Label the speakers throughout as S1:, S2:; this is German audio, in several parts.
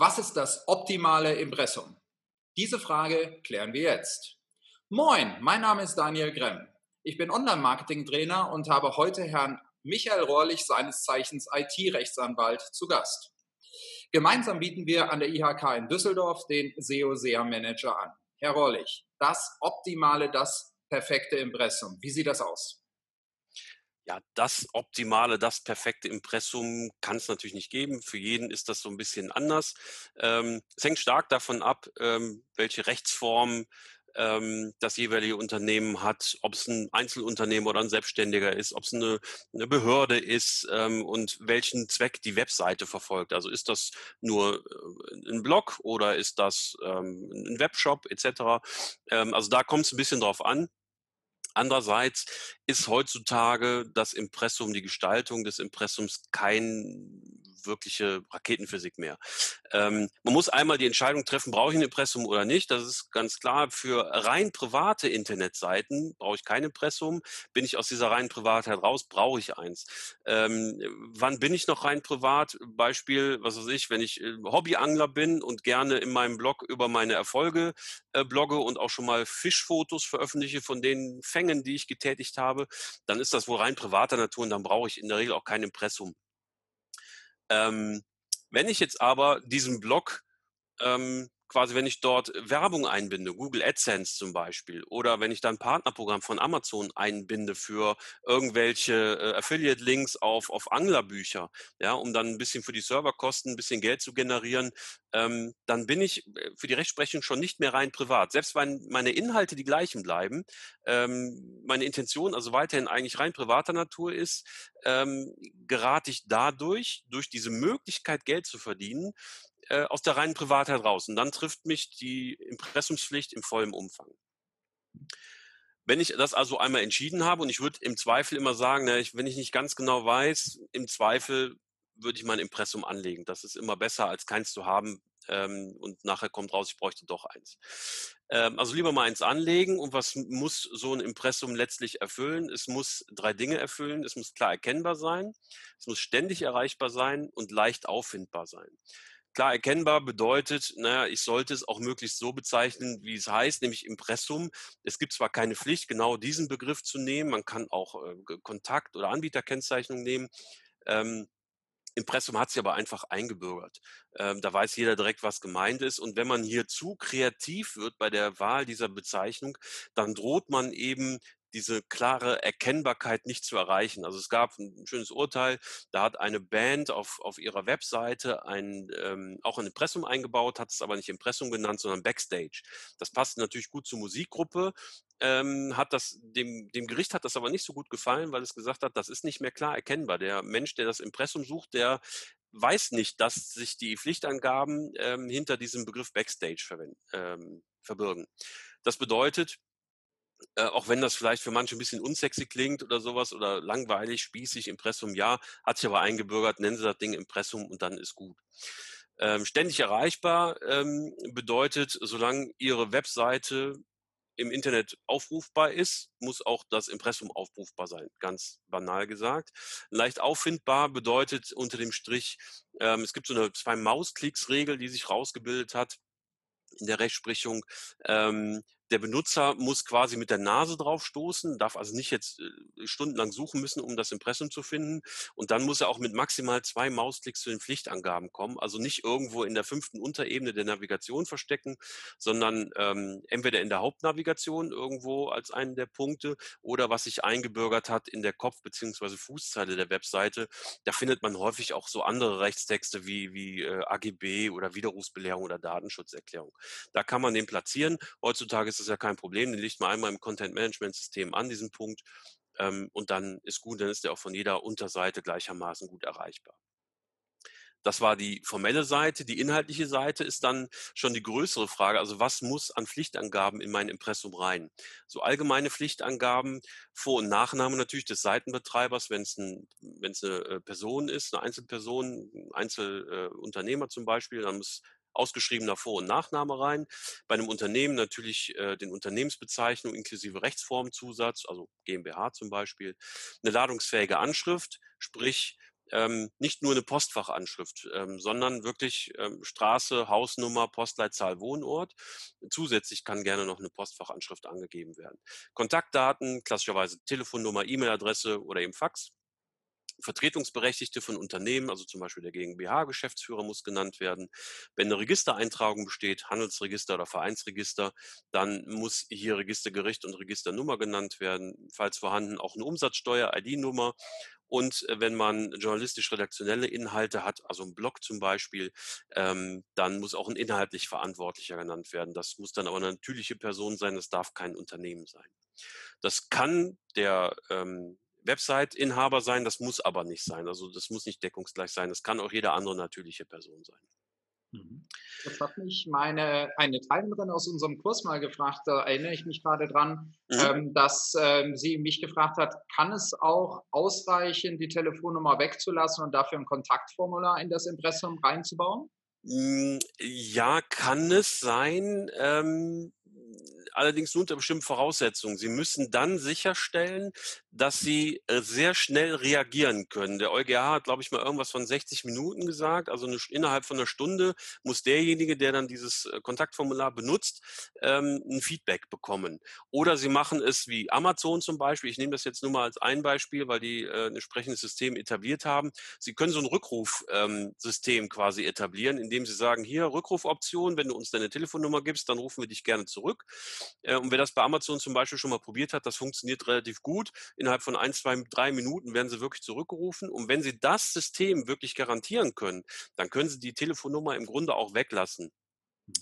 S1: Was ist das optimale Impressum? Diese Frage klären wir jetzt. Moin, mein Name ist Daniel Gremm. Ich bin Online-Marketing-Trainer und habe heute Herrn Michael Rohrlich, seines Zeichens IT-Rechtsanwalt, zu Gast. Gemeinsam bieten wir an der IHK in Düsseldorf den SEO-SEA-Manager an. Herr Rohrlich, das optimale, das perfekte Impressum. Wie sieht das aus?
S2: Ja, das optimale, das perfekte Impressum kann es natürlich nicht geben. Für jeden ist das so ein bisschen anders. Ähm, es hängt stark davon ab, ähm, welche Rechtsform ähm, das jeweilige Unternehmen hat, ob es ein Einzelunternehmen oder ein Selbstständiger ist, ob es eine, eine Behörde ist ähm, und welchen Zweck die Webseite verfolgt. Also ist das nur äh, ein Blog oder ist das ähm, ein Webshop etc. Ähm, also da kommt es ein bisschen drauf an. Andererseits ist heutzutage das Impressum, die Gestaltung des Impressums kein wirkliche Raketenphysik mehr. Ähm, man muss einmal die Entscheidung treffen, brauche ich ein Impressum oder nicht. Das ist ganz klar. Für rein private Internetseiten brauche ich kein Impressum. Bin ich aus dieser reinen Privatheit raus, brauche ich eins. Ähm, wann bin ich noch rein privat? Beispiel, was weiß ich, wenn ich äh, Hobbyangler bin und gerne in meinem Blog über meine Erfolge äh, blogge und auch schon mal Fischfotos veröffentliche von den Fängen, die ich getätigt habe, dann ist das wohl rein privater Natur und dann brauche ich in der Regel auch kein Impressum. Ähm, wenn ich jetzt aber diesen Blog ähm, quasi, wenn ich dort Werbung einbinde, Google AdSense zum Beispiel, oder wenn ich dann Partnerprogramm von Amazon einbinde für irgendwelche äh, Affiliate-Links auf, auf Anglerbücher, ja, um dann ein bisschen für die Serverkosten ein bisschen Geld zu generieren, ähm, dann bin ich äh, für die Rechtsprechung schon nicht mehr rein privat. Selbst wenn meine Inhalte die gleichen bleiben, ähm, meine Intention also weiterhin eigentlich rein privater Natur ist, ähm, gerate ich dadurch, durch diese Möglichkeit Geld zu verdienen, äh, aus der reinen Privatheit raus. Und dann trifft mich die Impressumspflicht im vollen Umfang. Wenn ich das also einmal entschieden habe und ich würde im Zweifel immer sagen, na, ich, wenn ich nicht ganz genau weiß, im Zweifel würde ich mein Impressum anlegen. Das ist immer besser, als keins zu haben ähm, und nachher kommt raus, ich bräuchte doch eins. Ähm, also lieber mal eins anlegen und was muss so ein Impressum letztlich erfüllen? Es muss drei Dinge erfüllen. Es muss klar erkennbar sein, es muss ständig erreichbar sein und leicht auffindbar sein. Klar erkennbar bedeutet, naja, ich sollte es auch möglichst so bezeichnen, wie es heißt, nämlich Impressum. Es gibt zwar keine Pflicht, genau diesen Begriff zu nehmen, man kann auch äh, Kontakt- oder Anbieterkennzeichnung nehmen. Ähm, Impressum hat sich aber einfach eingebürgert. Ähm, da weiß jeder direkt, was gemeint ist. Und wenn man hier zu kreativ wird bei der Wahl dieser Bezeichnung, dann droht man eben diese klare Erkennbarkeit nicht zu erreichen. Also es gab ein schönes Urteil, da hat eine Band auf, auf ihrer Webseite ein, ähm, auch ein Impressum eingebaut, hat es aber nicht Impressum genannt, sondern Backstage. Das passt natürlich gut zur Musikgruppe, ähm, hat das, dem, dem Gericht hat das aber nicht so gut gefallen, weil es gesagt hat, das ist nicht mehr klar erkennbar. Der Mensch, der das Impressum sucht, der weiß nicht, dass sich die Pflichtangaben ähm, hinter diesem Begriff Backstage ähm, verbirgen. Das bedeutet, äh, auch wenn das vielleicht für manche ein bisschen unsexy klingt oder sowas oder langweilig, spießig, Impressum, ja, hat sich aber eingebürgert, nennen Sie das Ding Impressum und dann ist gut. Ähm, ständig erreichbar ähm, bedeutet, solange Ihre Webseite im Internet aufrufbar ist, muss auch das Impressum aufrufbar sein, ganz banal gesagt. Leicht auffindbar bedeutet unter dem Strich, ähm, es gibt so eine zwei Mausklicks-Regel, die sich rausgebildet hat in der Rechtsprechung. Ähm, der Benutzer muss quasi mit der Nase drauf stoßen, darf also nicht jetzt äh, stundenlang suchen müssen, um das Impressum zu finden. Und dann muss er auch mit maximal zwei Mausklicks zu den Pflichtangaben kommen. Also nicht irgendwo in der fünften Unterebene der Navigation verstecken, sondern ähm, entweder in der Hauptnavigation irgendwo als einen der Punkte oder was sich eingebürgert hat in der Kopf- bzw. Fußzeile der Webseite. Da findet man häufig auch so andere Rechtstexte wie, wie äh, AGB oder Widerrufsbelehrung oder Datenschutzerklärung. Da kann man den platzieren. Heutzutage ist ist das ja kein Problem. Den legt man einmal im Content-Management-System an, diesen Punkt. Ähm, und dann ist gut, dann ist der auch von jeder Unterseite gleichermaßen gut erreichbar. Das war die formelle Seite. Die inhaltliche Seite ist dann schon die größere Frage. Also was muss an Pflichtangaben in mein Impressum rein? So allgemeine Pflichtangaben, Vor- und Nachname natürlich des Seitenbetreibers, wenn es ein, eine äh, Person ist, eine Einzelperson, ein Einzelunternehmer zum Beispiel, dann muss ausgeschriebener Vor- und Nachname rein. Bei einem Unternehmen natürlich äh, den Unternehmensbezeichnung inklusive Rechtsformzusatz, also GmbH zum Beispiel. Eine ladungsfähige Anschrift, sprich ähm, nicht nur eine Postfachanschrift, ähm, sondern wirklich ähm, Straße, Hausnummer, Postleitzahl, Wohnort. Zusätzlich kann gerne noch eine Postfachanschrift angegeben werden. Kontaktdaten, klassischerweise Telefonnummer, E-Mail-Adresse oder eben Fax. Vertretungsberechtigte von Unternehmen, also zum Beispiel der GmbH-Geschäftsführer muss genannt werden. Wenn eine Registereintragung besteht, Handelsregister oder Vereinsregister, dann muss hier Registergericht und Registernummer genannt werden. Falls vorhanden auch eine Umsatzsteuer-ID-Nummer. Und äh, wenn man journalistisch-redaktionelle Inhalte hat, also ein Blog zum Beispiel, ähm, dann muss auch ein inhaltlich Verantwortlicher genannt werden. Das muss dann aber eine natürliche Person sein, das darf kein Unternehmen sein. Das kann der ähm, Website-Inhaber sein, das muss aber nicht sein. Also das muss nicht deckungsgleich sein. Das kann auch jede andere natürliche Person sein.
S1: Mhm. Das hat mich meine eine Teilnehmerin aus unserem Kurs mal gefragt, da erinnere ich mich gerade dran, mhm. ähm, dass ähm, sie mich gefragt hat, kann es auch ausreichen, die Telefonnummer wegzulassen und dafür ein Kontaktformular in das Impressum reinzubauen?
S2: Hm, ja, kann es sein. Ähm, allerdings nur unter bestimmten Voraussetzungen. Sie müssen dann sicherstellen, dass sie äh, sehr schnell reagieren können. Der EuGH hat, glaube ich, mal irgendwas von 60 Minuten gesagt. Also eine, innerhalb von einer Stunde muss derjenige, der dann dieses äh, Kontaktformular benutzt, ähm, ein Feedback bekommen. Oder sie machen es wie Amazon zum Beispiel. Ich nehme das jetzt nur mal als ein Beispiel, weil die äh, ein entsprechendes System etabliert haben. Sie können so ein Rückrufsystem ähm, quasi etablieren, indem sie sagen, hier Rückrufoption, wenn du uns deine Telefonnummer gibst, dann rufen wir dich gerne zurück. Äh, und wer das bei Amazon zum Beispiel schon mal probiert hat, das funktioniert relativ gut. Innerhalb von ein, zwei, drei Minuten werden sie wirklich zurückgerufen. Und wenn sie das System wirklich garantieren können, dann können sie die Telefonnummer im Grunde auch weglassen.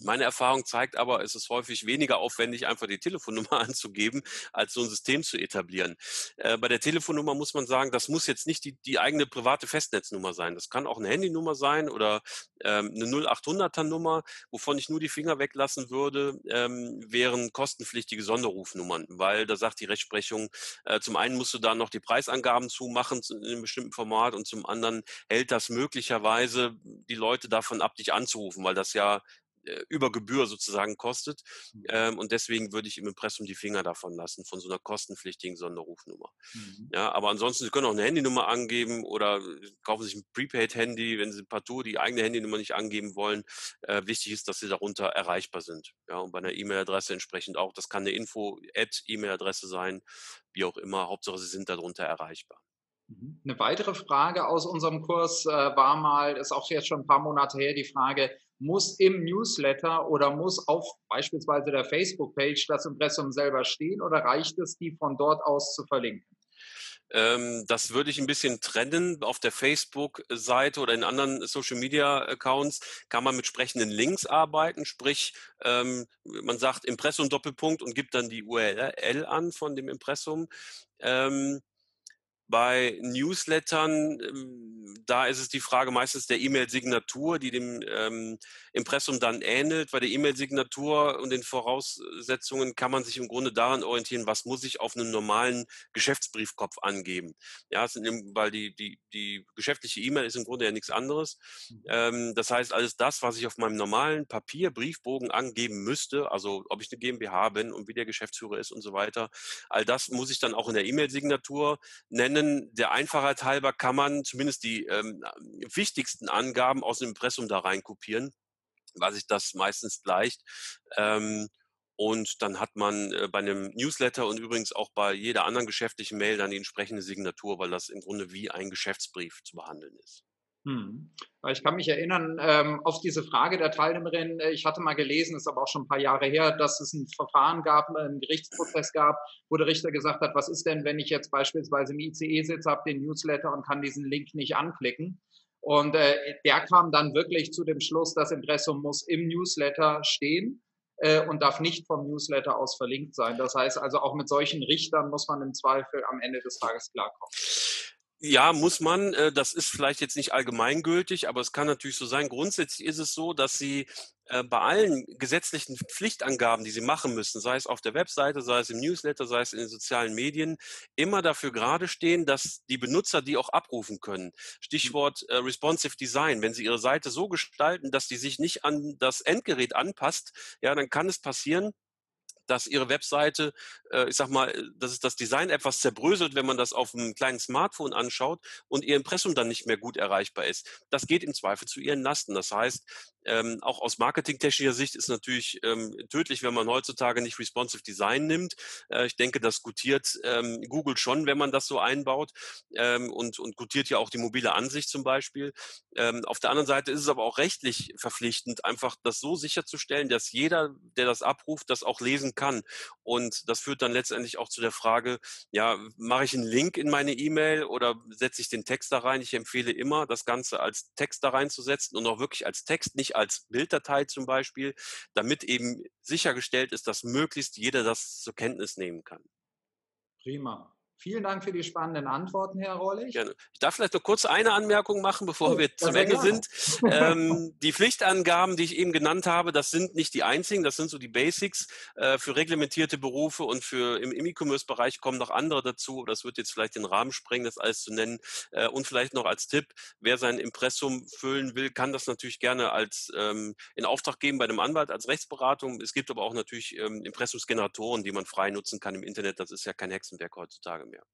S2: Meine Erfahrung zeigt aber, es ist häufig weniger aufwendig, einfach die Telefonnummer anzugeben, als so ein System zu etablieren. Äh, bei der Telefonnummer muss man sagen, das muss jetzt nicht die, die eigene private Festnetznummer sein. Das kann auch eine Handynummer sein oder ähm, eine 0800er Nummer. Wovon ich nur die Finger weglassen würde, ähm, wären kostenpflichtige Sonderrufnummern, weil da sagt die Rechtsprechung, äh, zum einen musst du da noch die Preisangaben zumachen in einem bestimmten Format und zum anderen hält das möglicherweise die Leute davon ab, dich anzurufen, weil das ja über Gebühr sozusagen kostet. Mhm. Ähm, und deswegen würde ich im Impressum die Finger davon lassen, von so einer kostenpflichtigen Sonderrufnummer. Mhm. Ja, aber ansonsten, Sie können auch eine Handynummer angeben oder äh, kaufen sich ein Prepaid-Handy, wenn Sie partout die eigene Handynummer nicht angeben wollen. Äh, wichtig ist, dass Sie darunter erreichbar sind. Ja, und bei einer E-Mail-Adresse entsprechend auch. Das kann eine Info-E-Mail-Adresse sein, wie auch immer. Hauptsache, Sie sind darunter erreichbar.
S1: Mhm. Eine weitere Frage aus unserem Kurs äh, war mal, ist auch jetzt schon ein paar Monate her, die Frage, muss im Newsletter oder muss auf beispielsweise der Facebook-Page das Impressum selber stehen oder reicht es, die von dort aus zu verlinken?
S2: Ähm, das würde ich ein bisschen trennen. Auf der Facebook-Seite oder in anderen Social-Media-Accounts kann man mit sprechenden Links arbeiten, sprich ähm, man sagt Impressum Doppelpunkt und gibt dann die URL an von dem Impressum. Bei Newslettern, ähm, da ist es die Frage meistens der E-Mail-Signatur, die dem ähm, Impressum dann ähnelt. Bei der E-Mail-Signatur und den Voraussetzungen kann man sich im Grunde daran orientieren, was muss ich auf einem normalen Geschäftsbriefkopf angeben. Ja, weil die, die, die geschäftliche E-Mail ist im Grunde ja nichts anderes. Mhm. Ähm, das heißt, alles das, was ich auf meinem normalen Papier, Briefbogen angeben müsste, also ob ich eine GmbH bin und wie der Geschäftsführer ist und so weiter, all das muss ich dann auch in der E-Mail-Signatur nennen nennen. Der Einfachheit halber kann man zumindest die ähm, wichtigsten Angaben aus dem Impressum da rein kopieren, weil sich das meistens gleicht. Ähm, und dann hat man äh, bei einem Newsletter und übrigens auch bei jeder anderen geschäftlichen Mail dann die entsprechende Signatur, weil das im Grunde wie ein Geschäftsbrief zu behandeln ist.
S1: Hm. Ich kann mich erinnern ähm, auf diese Frage der Teilnehmerin. Äh, ich hatte mal gelesen, ist aber auch schon ein paar Jahre her, dass es ein Verfahren gab, einen Gerichtsprozess gab, wo der Richter gesagt hat, was ist denn, wenn ich jetzt beispielsweise im ICE sitze, habe den Newsletter und kann diesen Link nicht anklicken. Und äh, der kam dann wirklich zu dem Schluss, das Impressum muss im Newsletter stehen äh, und darf nicht vom Newsletter aus verlinkt sein. Das heißt also, auch mit solchen Richtern muss man im Zweifel am Ende des Tages klarkommen.
S2: Ja, muss man. Äh, das ist vielleicht jetzt nicht allgemeingültig, aber es kann natürlich so sein. Grundsätzlich ist es so, dass Sie äh, bei allen gesetzlichen Pflichtangaben, die Sie machen müssen, sei es auf der Webseite, sei es im Newsletter, sei es in den sozialen Medien, immer dafür gerade stehen, dass die Benutzer die auch abrufen können. Stichwort äh, Responsive Design. Wenn Sie Ihre Seite so gestalten, dass die sich nicht an das Endgerät anpasst, ja, dann kann es passieren, dass ihre Webseite, äh, ich sag mal, dass es das Design etwas zerbröselt, wenn man das auf einem kleinen Smartphone anschaut und ihr Impressum dann nicht mehr gut erreichbar ist. Das geht im Zweifel zu ihren Lasten. Das heißt, ähm, auch aus marketingtechnischer Sicht ist natürlich ähm, tödlich, wenn man heutzutage nicht responsive Design nimmt. Äh, ich denke, das gutiert ähm, Google schon, wenn man das so einbaut ähm, und, und gutiert ja auch die mobile Ansicht zum Beispiel. Ähm, auf der anderen Seite ist es aber auch rechtlich verpflichtend, einfach das so sicherzustellen, dass jeder, der das abruft, das auch lesen kann. Und das führt dann letztendlich auch zu der Frage, ja, mache ich einen Link in meine E-Mail oder setze ich den Text da rein? Ich empfehle immer, das Ganze als Text da reinzusetzen und auch wirklich als Text, nicht als Bilddatei zum Beispiel, damit eben sichergestellt ist, dass möglichst jeder das zur Kenntnis nehmen kann.
S1: Prima. Vielen Dank für die spannenden Antworten, Herr Rollig.
S2: Gerne. Ich darf vielleicht noch kurz eine Anmerkung machen, bevor oh, wir zum Ende sind. Ähm, die Pflichtangaben, die ich eben genannt habe, das sind nicht die einzigen, das sind so die Basics. Äh, für reglementierte Berufe und für im E-Commerce-Bereich kommen noch andere dazu. Das wird jetzt vielleicht den Rahmen sprengen, das alles zu nennen. Äh, und vielleicht noch als Tipp, wer sein Impressum füllen will, kann das natürlich gerne als ähm, in Auftrag geben bei einem Anwalt als Rechtsberatung. Es gibt aber auch natürlich ähm, Impressumsgeneratoren, die man frei nutzen kann im Internet. Das ist ja kein Hexenwerk heutzutage mehr.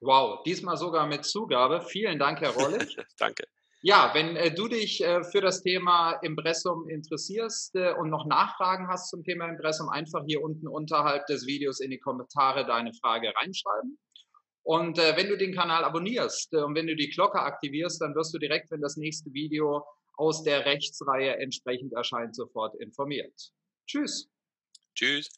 S1: Wow, diesmal sogar mit Zugabe. Vielen Dank, Herr Rollig.
S2: Danke.
S1: Ja, wenn äh, du dich äh, für das Thema Impressum interessierst äh, und noch Nachfragen hast zum Thema Impressum, einfach hier unten unterhalb des Videos in die Kommentare deine Frage reinschreiben. Und äh, wenn du den Kanal abonnierst äh, und wenn du die Glocke aktivierst, dann wirst du direkt, wenn das nächste Video aus der Rechtsreihe entsprechend erscheint, sofort informiert. Tschüss.
S2: Tschüss.